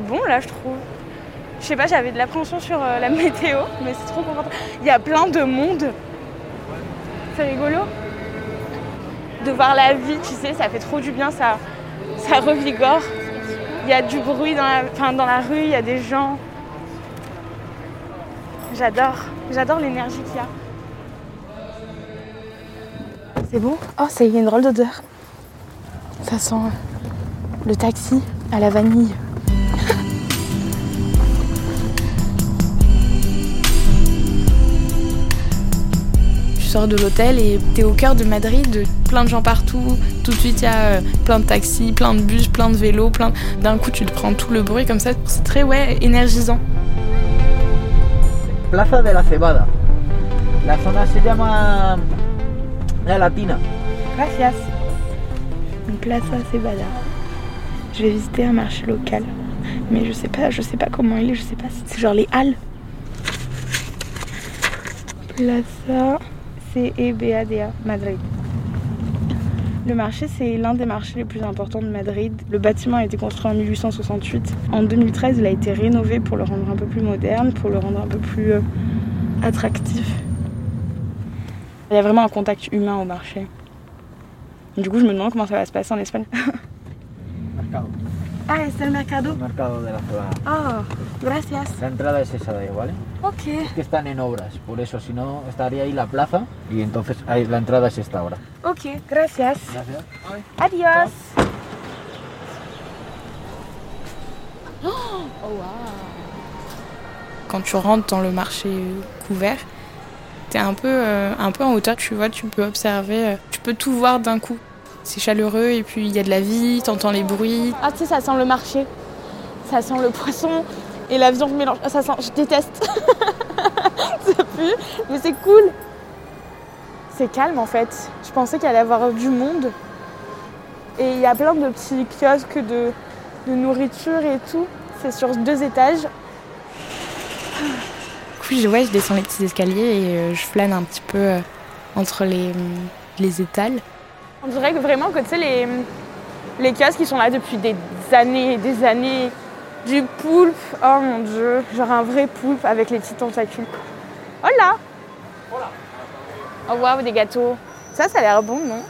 bon là, je trouve. Je sais pas, j'avais de l'appréhension sur euh, la météo, mais c'est trop confortable. Il y a plein de monde. C'est rigolo. De voir la vie, tu sais, ça fait trop du bien, ça, ça revigore. Il y a du bruit dans la, enfin, dans la rue, il y a des gens. J'adore, j'adore l'énergie qu'il y a. C'est bon? Oh, ça y est, une drôle d'odeur. Ça sent le taxi à la vanille. Sors de l'hôtel et t'es au cœur de Madrid, plein de gens partout. Tout de suite, il y a euh, plein de taxis, plein de bus, plein de vélos. Plein... D'un coup, tu te prends tout le bruit comme ça. C'est très, ouais, énergisant. Plaza de la Cebada. La zona se llama La Latina. Gracias. Une Plaza Cebada. Je vais visiter un marché local. Mais je sais pas, je sais pas comment il est, je sais pas si c'est genre les halles. Plaza C-E-B-A-D-A, Madrid. Le marché, c'est l'un des marchés les plus importants de Madrid. Le bâtiment a été construit en 1868. En 2013, il a été rénové pour le rendre un peu plus moderne, pour le rendre un peu plus euh, attractif. Il y a vraiment un contact humain au marché. Du coup, je me demande comment ça va se passer en Espagne. Ah, c'est le mercado Mercado de la Cebada. Oh, gracias. La entrada es esa de ahí, ¿vale? Ok. Es que están en obras, por eso si no estaría ahí la plaza y entonces ahí, la entrada es esta ahora. Ok, gracias. Gracias. Adios. Quand tu rentres dans le marché couvert, t'es un peu, euh, un peu en hauteur, tu vois, tu peux observer, euh, tu peux tout voir d'un coup. C'est chaleureux et puis il y a de la vie, t'entends les bruits. Ah, tu sais, ça sent le marché. Ça sent le poisson et la viande mélange. Ah, Ça sent, je déteste. ça pue, mais c'est cool. C'est calme en fait. Je pensais qu'il allait y avoir du monde. Et il y a plein de petits kiosques de, de nourriture et tout. C'est sur deux étages. Du coup, je, ouais, je descends les petits escaliers et euh, je flâne un petit peu euh, entre les, les étals. On dirait que vraiment que tu sais, les, les qui sont là depuis des années et des années. Du poulpe, oh mon dieu, genre un vrai poulpe avec les petits tentacules. Hola Oh waouh, des gâteaux. Ça, ça a l'air bon, non?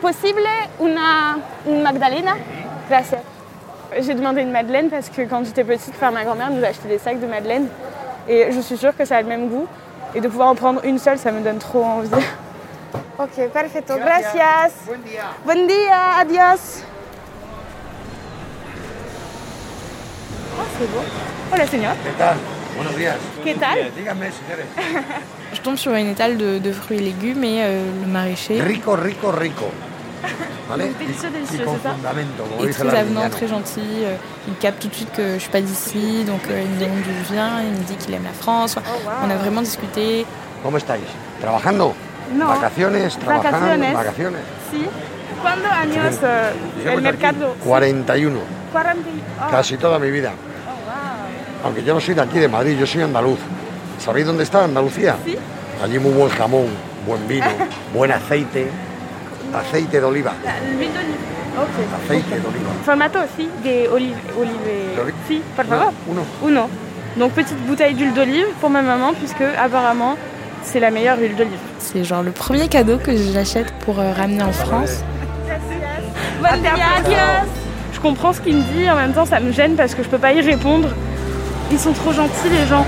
Possible una, une magdalena? J'ai demandé une madeleine parce que quand j'étais petite, ma grand-mère nous achetait des sacs de madeleine. Et je suis sûre que ça a le même goût. Et de pouvoir en prendre une seule, ça me donne trop envie. Ok, perfecto. Gracias. Buen día. Buen día, adios. Oh, c'est beau. Hola, señor. ¿Qué tal? Buenos días. ¿Qué tal? Díganme si quieres. Je tombe sur une étale de, de fruits et légumes et euh, le maraîcher Rico, rico, rico. ¿Vale? Y con c'est ça? dice très avenant, très gentil. euh, Il capte tout de suite que je suis pas d'ici, donc euh, il me demande d'où je viens, il me dit qu'il aime la France. Enfin, On a vraiment discuté. ¿Cómo estáis? ¿Trabajando? No. ¿Vacaciones? ¿Trabajando? Vacaciones. ¿Vacaciones? Si. ¿Cuándo años eh, el mercado? 41, 40. Oh. casi toda mi vida. Aunque yo no soy de aquí, de Madrid, yo soy andaluz. ¿Sabéis dónde está Andalucía? Sí. Allí muy buen jamón, buen vino, buen aceite, aceite de oliva, aceite de oliva. Formato aussi des olives. olives D'olive Si, por favor. Uno. Uno. Donc petite bouteille d'huile d'olive pour ma maman puisque apparemment c'est la meilleure huile d'olive. C'est genre le premier cadeau que j'achète pour euh, ramener en France. Je comprends ce qu'il me dit, en même temps ça me gêne parce que je peux pas y répondre. Ils sont trop gentils les gens.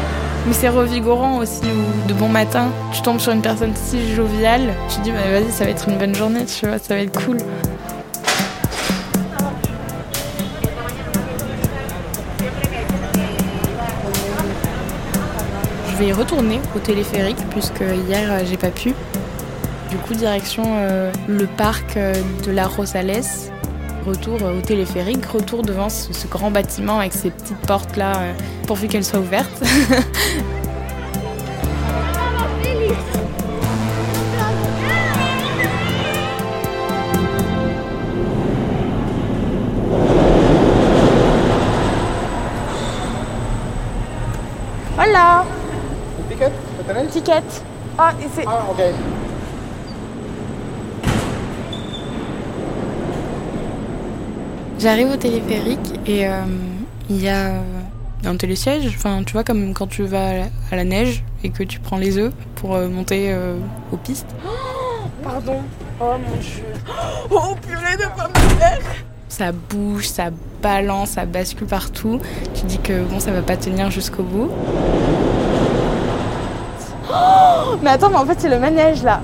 Mais c'est revigorant aussi, ou de bon matin, tu tombes sur une personne si joviale, tu te dis bah, vas-y ça va être une bonne journée, tu vois, ça va être cool. Je vais y retourner au téléphérique puisque hier euh, j'ai pas pu. Du coup direction euh, le parc euh, de la Rosales. Retour au téléphérique, retour devant ce, grand bâtiment avec ces petites portes là, pourvu qu'elles soient ouvertes. Hola. Ah, et c'est Ah, ok. J'arrive au téléphérique et euh, Il y a un télésiège, enfin tu vois comme quand tu vas à la neige et que tu prends les œufs pour euh, monter euh, aux pistes. pardon. Oh mon dieu. Oh purée de pommes de terre. Ça bouge, ça balance, ça bascule partout. Tu dis que bon ça va pas tenir jusqu'au bout. Oh, mais attends, mais en fait c'est le manège là.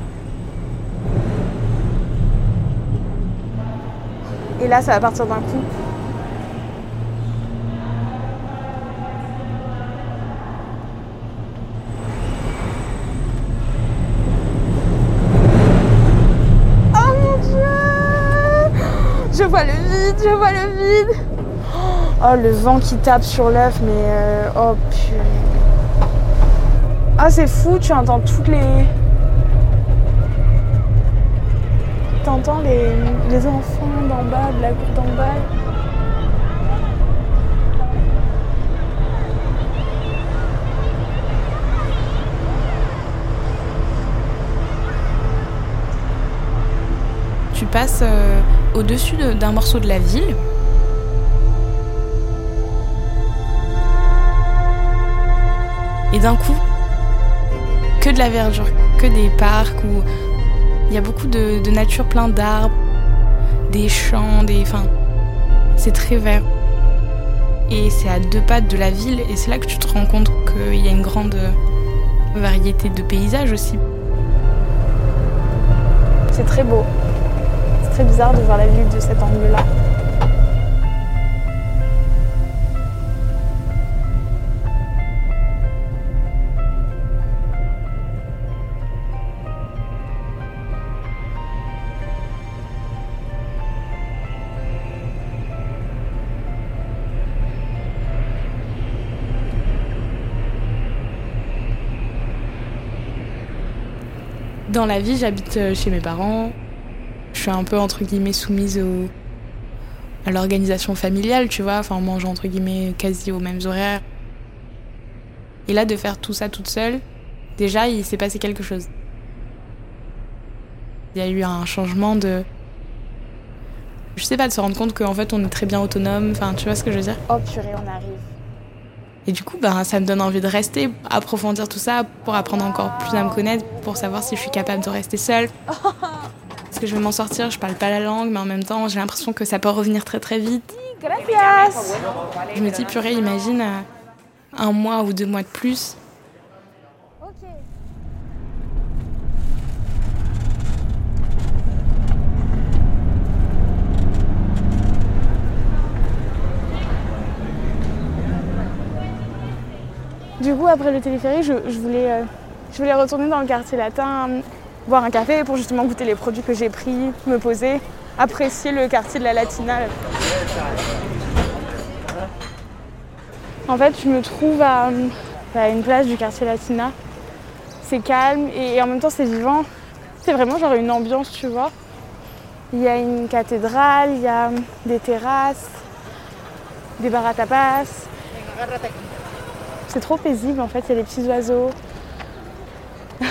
Et là ça va partir d'un coup. Je vois le vide, je vois le vide. Oh, le vent qui tape sur l'œuf, mais euh, oh purée. Ah, c'est fou, tu entends toutes les. T'entends les, les enfants d'en bas, de la cour d'en bas. Tu passes euh, au-dessus d'un morceau de la ville. Et d'un coup, que de la verdure, que des parcs où il y a beaucoup de, nature, plein d'arbres, des champs, des. Enfin, c'est très vert. Et c'est à deux pas de la ville, et c'est là que tu te rends compte qu'il y a une grande variété de paysages aussi. C'est très beau bizarre de voir la ville de cet angle-là. Dans la vie, j'habite euh, chez mes parents. Je suis un peu entre guillemets soumise à l'organisation familiale, tu vois. Enfin, on mange entre guillemets quasi aux mêmes horaires. Et là, de faire tout ça toute seule, déjà, il s'est passé quelque chose. Il y a eu un changement de. Je sais pas, de se rendre compte qu'en fait, on est très bien autonome. Enfin, tu vois ce que je veux dire? Oh purée, on arrive. Et du coup, ben, ça me donne envie de rester, approfondir tout ça pour apprendre encore plus à me connaître, pour savoir si je suis capable de rester seule. que je vais m'en sortir, je parle pas la langue, mais en même temps, j'ai l'impression que ça peut revenir très très vite. Gracias. Je me dis, purée, imagine euh, un mois ou deux mois de plus. Du coup, après le téléphérique, je, voulais, euh, je voulais retourner dans le quartier latin boire un café pour justement goûter les produits que j'ai pris, me poser, apprécier le quartier de la Latina. En fait, je me trouve à, une place du quartier Latina. C'est calme et, en même temps c'est vivant. C'est vraiment genre une ambiance, tu vois. Il y a une cathédrale, il y a des terrasses, des bars à tapas. C'est trop paisible en fait, il y a des petits oiseaux.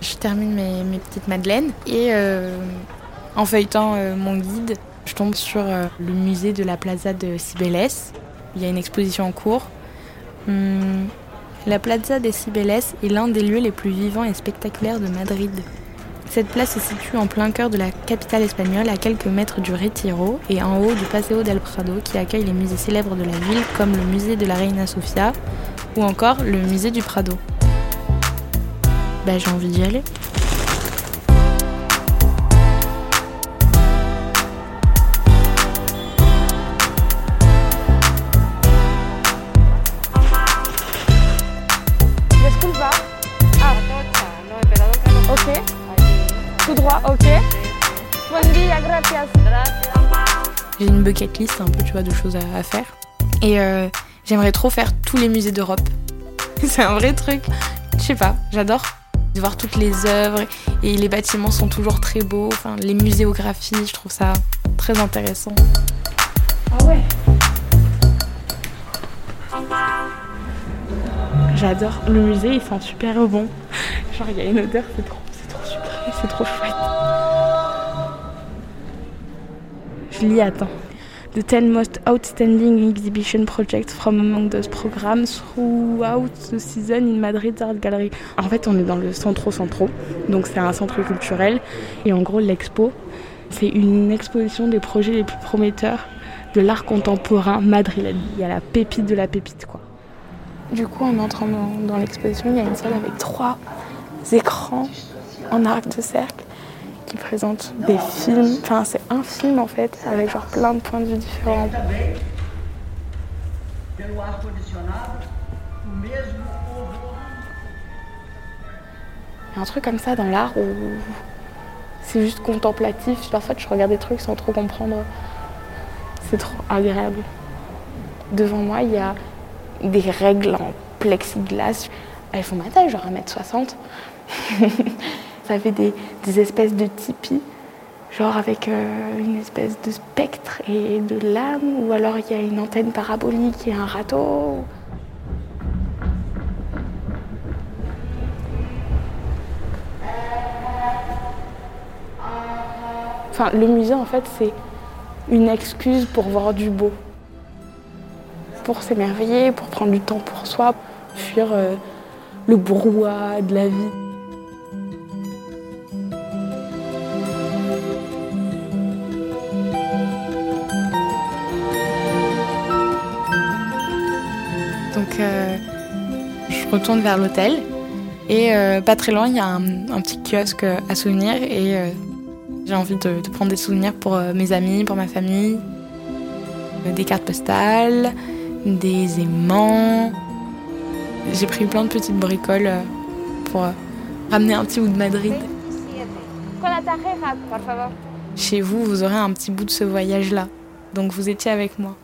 Je termine mes, petites madeleines et euh, en feuilletant euh, mon guide, je tombe sur euh, le musée de la Plaza de Cibeles. Il y a une exposition en cours. Hum, la Plaza de Cibeles est l'un des lieux les plus vivants et spectaculaires de Madrid. Cette place se situe en plein cœur de la capitale espagnole, à quelques mètres du Retiro et en haut du Paseo del Prado, qui accueille les musées célèbres de la ville, comme le musée de la Reina Sofia ou encore le musée du Prado. Bah j'ai envie d'y aller. J'ai une bucket list un peu, tu vois, de choses à, faire. Et euh, j'aimerais trop faire tous les musées d'Europe. C'est un vrai truc. Je sais pas, j'adore de voir toutes les œuvres et les bâtiments sont toujours très beaux. Enfin, les muséographies, je trouve ça très intéressant. Ah ouais. J'adore. Le musée, il sent super bon. Genre, il y a une odeur, c'est trop, c'est trop super, c'est trop chouette. Attends. The 10 most outstanding exhibition projects from among those programs throughout the season in Madrid Art Gallery. En fait, on est dans le Centro Centro, donc c'est un centre culturel. Et en gros, l'expo, c'est une exposition des projets les plus prometteurs de l'art contemporain madrilène. Il y a la pépite de la pépite, quoi. Du coup, en entrant dans l'exposition, il y a une salle avec trois écrans en arc de cercle qui présente des films. Enfin, c'est un film en fait, avec genre plein de points de vue différents. Il y a un truc comme ça dans l'art où c'est juste contemplatif. Parfois, je regarde des trucs sans trop comprendre. C'est trop agréable. Devant moi, il y a des règles en plexiglas. Elles font ma taille, genre 1m60. Ça des, des, espèces de tipis, genre avec euh, une espèce de spectre et de lame, ou alors il y a une antenne parabolique et un râteau? Enfin, le musée, en fait, c'est une excuse pour voir du beau, pour s'émerveiller, pour prendre du temps pour soi, fuir euh, le brouhaha de la vie. Euh, je retourne vers l'hôtel et euh, pas très loin il y a un, un, petit kiosque à souvenirs et euh, j'ai envie de, de, prendre des souvenirs pour euh, mes amis, pour ma famille, euh, des cartes postales, des aimants. J'ai pris plein de petites bricoles euh, pour ramener un petit bout de Madrid. Chez vous, vous aurez un petit bout de ce voyage-là. Donc vous étiez avec moi.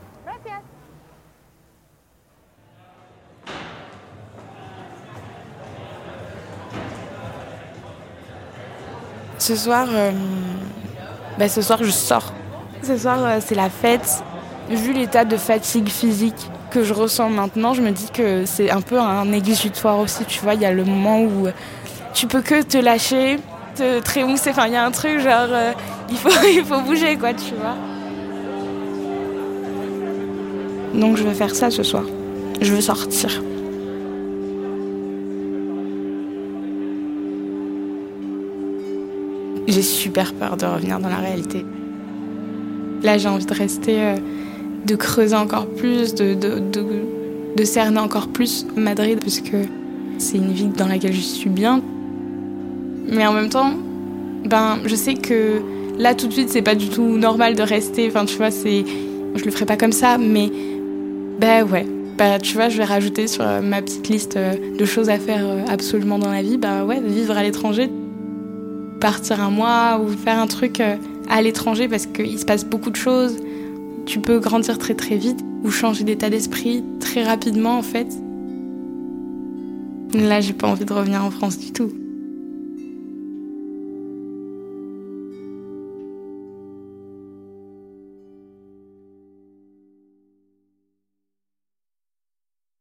Ce soir, euh, bah ce soir je sors. Ce soir euh, c'est la fête. Vu l'état de fatigue physique que je ressens maintenant, je me dis que c'est un peu un exutoire aussi. Tu vois, il y a le moment où tu peux que te lâcher, te trémousser. Enfin, il y a un truc genre euh, il faut il faut bouger quoi, tu vois. Donc je vais faire ça ce soir. Je veux sortir. J'ai super peur de revenir dans la réalité. Là, j'ai envie de rester, euh, de creuser encore plus, de, cerner encore plus Madrid, parce que c'est une ville dans laquelle je suis bien. Mais en même temps, ben, je sais que là, tout de suite, c'est pas du tout normal de rester. Enfin, tu vois, c'est, je le ferai pas comme ça, mais ben ouais. Bah, tu vois, je vais rajouter sur ma petite liste de choses à faire absolument dans la vie. Bah ouais, vivre à l'étranger, partir un mois ou faire un truc à l'étranger parce qu'il se passe beaucoup de choses. Tu peux grandir très très vite ou changer d'état d'esprit très rapidement en fait. Là, j'ai pas envie de revenir en France du tout.